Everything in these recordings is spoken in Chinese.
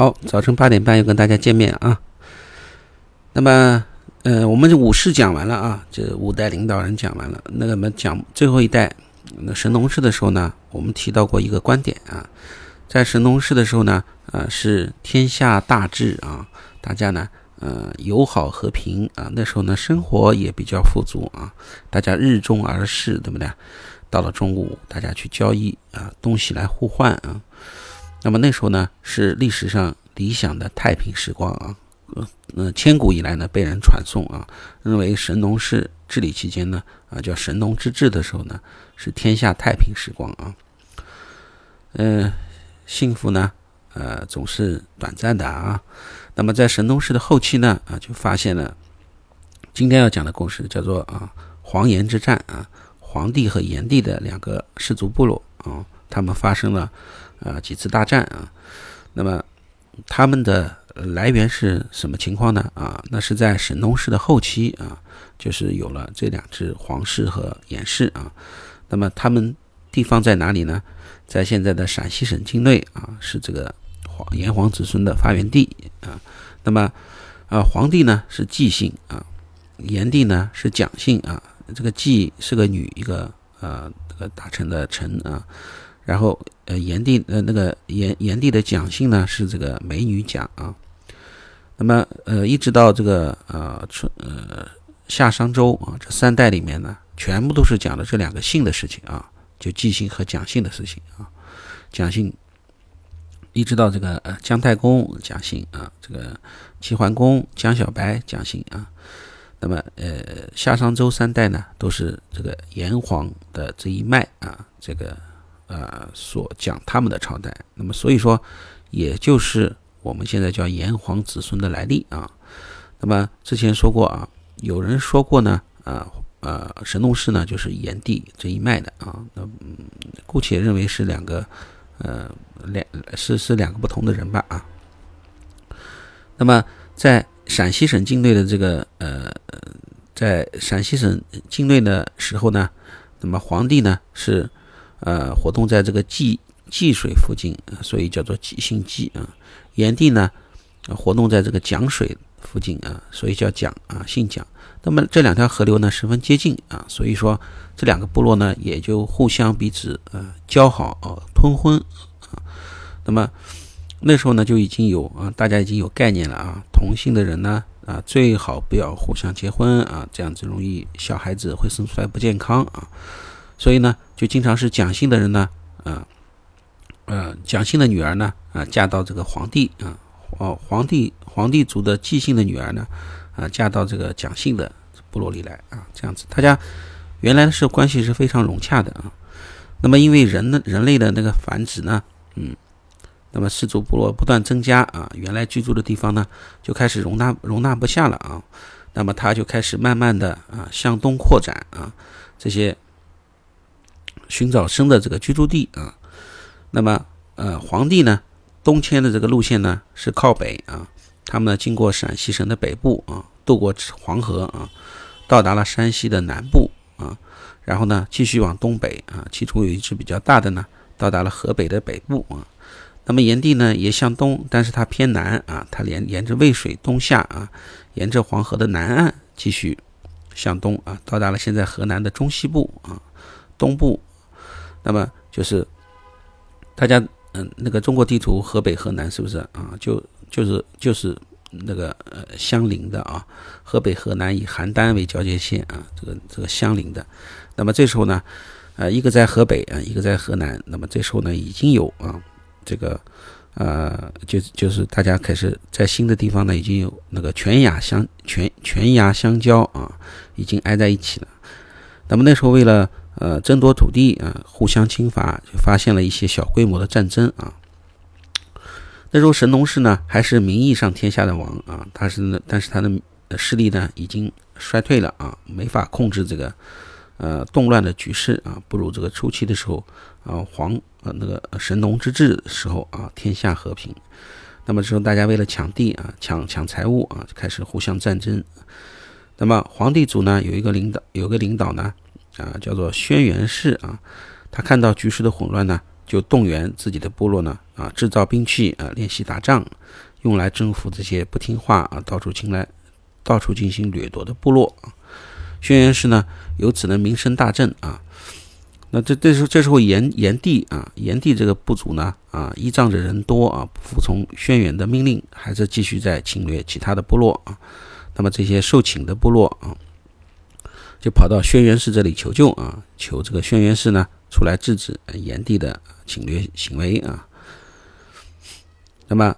好，早晨八点半又跟大家见面啊。那么，呃，我们武士讲完了啊，这五代领导人讲完了。那么讲最后一代，那神农氏的时候呢，我们提到过一个观点啊，在神农氏的时候呢，呃，是天下大治啊，大家呢，呃，友好和平啊，那时候呢，生活也比较富足啊，大家日中而事，对不对？到了中午，大家去交易啊，东西来互换啊。那么那时候呢，是历史上理想的太平时光啊，呃，千古以来呢，被人传颂啊，认为神农氏治理期间呢，啊，叫神农之治的时候呢，是天下太平时光啊，嗯，幸福呢，呃，总是短暂的啊。那么在神农氏的后期呢，啊，就发现了今天要讲的故事，叫做啊，黄炎之战啊，黄帝和炎帝的两个氏族部落啊，他们发生了。啊，几次大战啊，那么他们的来源是什么情况呢？啊，那是在神农氏的后期啊，就是有了这两支黄氏和严氏啊。那么他们地方在哪里呢？在现在的陕西省境内啊，是这个黄炎黄子孙的发源地啊。那么啊，黄帝呢是季姓啊，炎帝呢是蒋姓啊。这个季是个女，一个呃这个大臣的臣啊。然后，呃，炎帝，呃，那个炎炎帝的蒋姓呢是这个美女蒋啊。那么，呃，一直到这个呃春呃夏商周啊，这三代里面呢，全部都是讲的这两个姓的事情啊，就姬姓和蒋姓的事情啊。蒋姓一直到这个呃姜太公蒋姓啊，这个齐桓公姜小白蒋姓啊。那么，呃，夏商周三代呢，都是这个炎黄的这一脉啊，这个。呃，所讲他们的朝代，那么所以说，也就是我们现在叫炎黄子孙的来历啊。那么之前说过啊，有人说过呢，啊呃，神农氏呢就是炎帝这一脉的啊。那嗯姑且认为是两个，呃，两是是两个不同的人吧啊。那么在陕西省境内的这个呃，在陕西省境内的时候呢，那么皇帝呢是。呃，活动在这个济济水附近，所以叫做济姓济啊。炎帝呢，活动在这个蒋水附近啊，所以叫蒋啊，姓蒋。那么这两条河流呢，十分接近啊，所以说这两个部落呢，也就互相彼此呃交好啊，通婚啊。那么那时候呢，就已经有啊，大家已经有概念了啊，同姓的人呢啊，最好不要互相结婚啊，这样子容易小孩子会生出来不健康啊。所以呢，就经常是蒋姓的人呢，啊，呃，蒋姓的女儿呢，啊，嫁到这个皇帝啊，哦，皇帝皇帝族的姬姓的女儿呢，啊，嫁到这个蒋姓的部落里来啊，这样子，大家原来是关系是非常融洽的啊。那么因为人的人类的那个繁殖呢，嗯，那么氏族部落不断增加啊，原来居住的地方呢就开始容纳容纳不下了啊，那么他就开始慢慢的啊向东扩展啊，这些。寻找生的这个居住地啊，那么呃，皇帝呢东迁的这个路线呢是靠北啊，他们呢经过陕西省的北部啊，渡过黄河啊，到达了山西的南部啊，然后呢继续往东北啊，其中有一支比较大的呢，到达了河北的北部啊。那么炎帝呢也向东，但是他偏南啊，他连沿着渭水东下啊，沿着黄河的南岸继续向东啊，到达了现在河南的中西部啊，东部。那么就是大家嗯，那个中国地图河北河南是不是啊？就就是就是那个呃相邻的啊，河北河南以邯郸为交界线啊，这个这个相邻的。那么这时候呢，呃，一个在河北啊，一个在河南。那么这时候呢，已经有啊，这个呃，就就是大家开始在新的地方呢，已经有那个犬牙相犬犬牙相交啊，已经挨在一起了。那么那时候为了呃，争夺土地啊，互相侵伐，就发现了一些小规模的战争啊。那时候神农氏呢，还是名义上天下的王啊，他是，但是他的势力呢，已经衰退了啊，没法控制这个呃动乱的局势啊，不如这个初期的时候啊，黄呃那个神农之治时候啊，天下和平。那么之后大家为了抢地啊，抢抢财物啊，就开始互相战争。那么黄帝族呢，有一个领导，有个领导呢。啊，叫做轩辕氏啊，他看到局势的混乱呢，就动员自己的部落呢啊制造兵器啊练习打仗，用来征服这些不听话啊到处进来到处进行掠夺的部落啊。轩辕氏呢由此呢名声大振啊。那这这时候这时候炎炎帝啊炎帝这个部族呢啊依仗着人多啊不服从轩辕的命令，还是继续在侵略其他的部落啊。那么这些受请的部落啊，就跑到轩辕氏这里求救啊，求这个轩辕氏呢出来制止炎帝的侵略行为啊。那么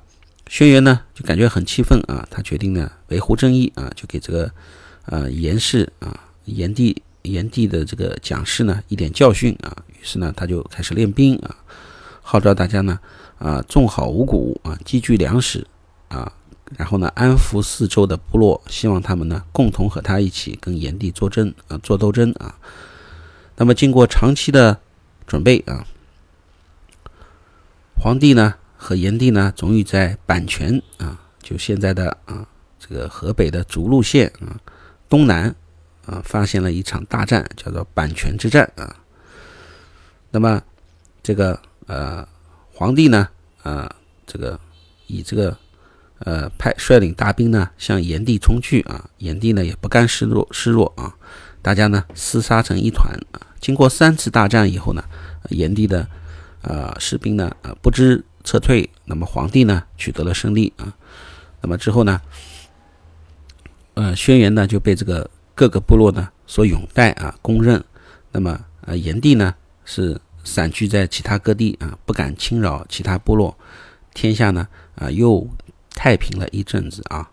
轩辕呢就感觉很气愤啊，他决定呢维护正义啊，就给这个呃炎氏啊炎帝炎帝的这个讲师呢一点教训啊。于是呢他就开始练兵啊，号召大家呢啊种好五谷啊，积聚粮食啊。然后呢，安抚四周的部落，希望他们呢共同和他一起跟炎帝作争啊，做斗争啊。那么经过长期的准备啊，皇帝呢和炎帝呢终于在阪泉啊，就现在的啊这个河北的涿鹿县啊东南啊，发现了一场大战，叫做阪泉之战啊。那么这个呃皇帝呢啊这个以这个。呃，派率领大兵呢向炎帝冲去啊，炎帝呢也不甘示弱示弱啊，大家呢厮杀成一团啊。经过三次大战以后呢，炎帝的呃士兵呢呃不知撤退，那么皇帝呢取得了胜利啊。那么之后呢，呃轩辕呢就被这个各个部落呢所拥戴啊，公认。那么呃炎帝呢是散居在其他各地啊，不敢侵扰其他部落，天下呢啊又。太平了一阵子啊，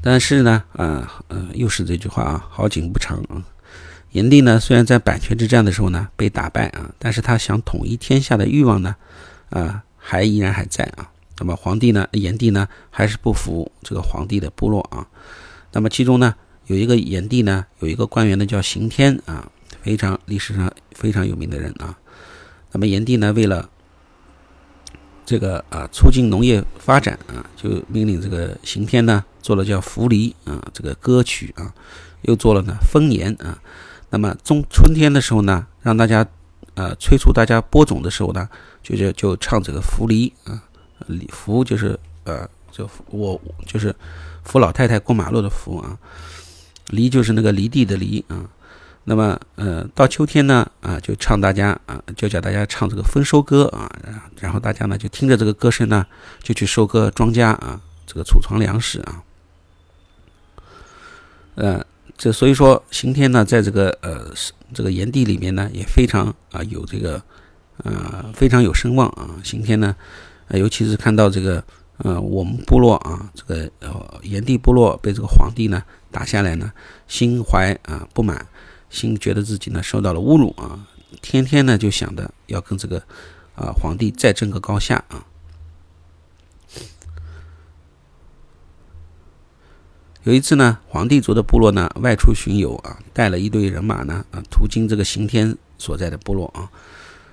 但是呢，啊，嗯，又是这句话啊，好景不长啊。炎帝呢，虽然在阪泉之战的时候呢被打败啊，但是他想统一天下的欲望呢，啊，还依然还在啊。那么皇帝呢，炎帝呢，还是不服这个皇帝的部落啊。那么其中呢，有一个炎帝呢，有一个官员呢叫刑天啊，非常历史上非常有名的人啊。那么炎帝呢，为了这个啊，促进农业发展啊，就命令这个刑天呢做了叫《扶犁》啊，这个歌曲啊，又做了呢丰年啊。那么中春天的时候呢，让大家呃催促大家播种的时候呢，就就就唱这个扶犁啊，扶就是呃就我就是扶老太太过马路的扶啊，犁就是那个犁地的犁啊。那么，呃，到秋天呢，啊，就唱大家啊，就叫大家唱这个丰收歌啊，然后大家呢就听着这个歌声呢，就去收割庄稼啊，这个储藏粮食啊。呃，这所以说刑天呢，在这个呃这个炎帝里面呢，也非常啊有这个呃非常有声望啊。刑天呢，尤其是看到这个呃我们部落啊，这个呃炎帝部落被这个皇帝呢打下来呢，心怀啊不满。心觉得自己呢受到了侮辱啊，天天呢就想着要跟这个啊皇帝再争个高下啊。有一次呢，皇帝族的部落呢外出巡游啊，带了一队人马呢啊，途经这个刑天所在的部落啊，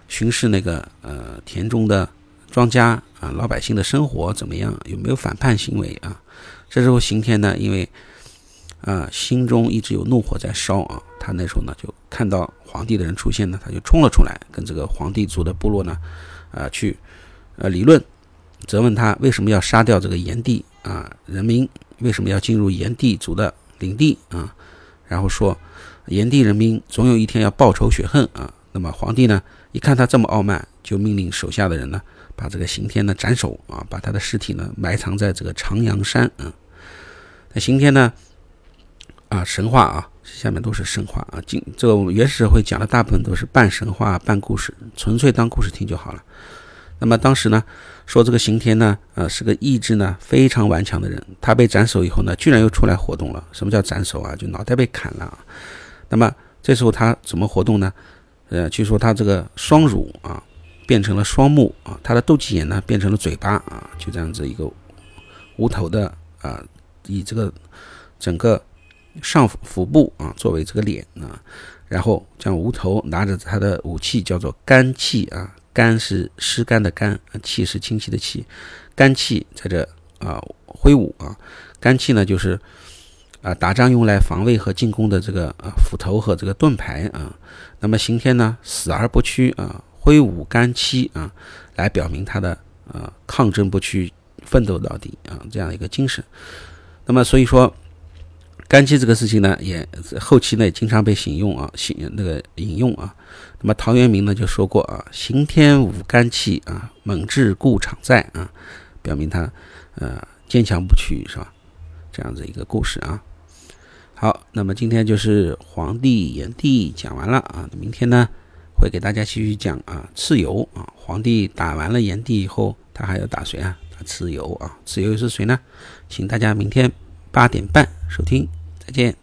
巡视那个呃田中的庄稼啊，老百姓的生活怎么样，有没有反叛行为啊？这时候刑天呢，因为啊，心中一直有怒火在烧啊！他那时候呢，就看到皇帝的人出现呢，他就冲了出来，跟这个皇帝族的部落呢，啊，去呃理论，责问他为什么要杀掉这个炎帝啊？人民为什么要进入炎帝族的领地啊？然后说，炎帝人民总有一天要报仇雪恨啊！那么皇帝呢，一看他这么傲慢，就命令手下的人呢，把这个刑天呢斩首啊，把他的尸体呢埋藏在这个长阳山啊。那刑天呢？啊，神话啊，下面都是神话啊。今这个我们原始社会讲的大部分都是半神话半故事，纯粹当故事听就好了。那么当时呢，说这个刑天呢，呃，是个意志呢非常顽强的人。他被斩首以后呢，居然又出来活动了。什么叫斩首啊？就脑袋被砍了。那么这时候他怎么活动呢？呃，据说他这个双乳啊变成了双目啊，他的斗鸡眼呢变成了嘴巴啊，就这样子一个无头的啊，以这个整个。上腹部啊，作为这个脸啊，然后将无头拿着他的武器叫做干气啊，干是湿干的干，气是清气的气，干气在这啊挥舞啊，干气呢就是啊，打仗用来防卫和进攻的这个啊斧头和这个盾牌啊。那么刑天呢，死而不屈啊，挥舞干戚啊，来表明他的啊抗争不屈、奋斗到底啊这样一个精神。那么所以说，肝气这个事情呢，也后期呢也经常被引用啊，引那个引用啊。那么陶渊明呢就说过啊，刑天舞干戚啊，猛志固常在啊，表明他呃坚强不屈是吧？这样子一个故事啊。好，那么今天就是黄帝炎帝讲完了啊。明天呢，会给大家继续讲啊，蚩尤啊。黄帝打完了炎帝以后，他还要打谁啊？打蚩尤啊。蚩尤是谁呢？请大家明天八点半收听，再见。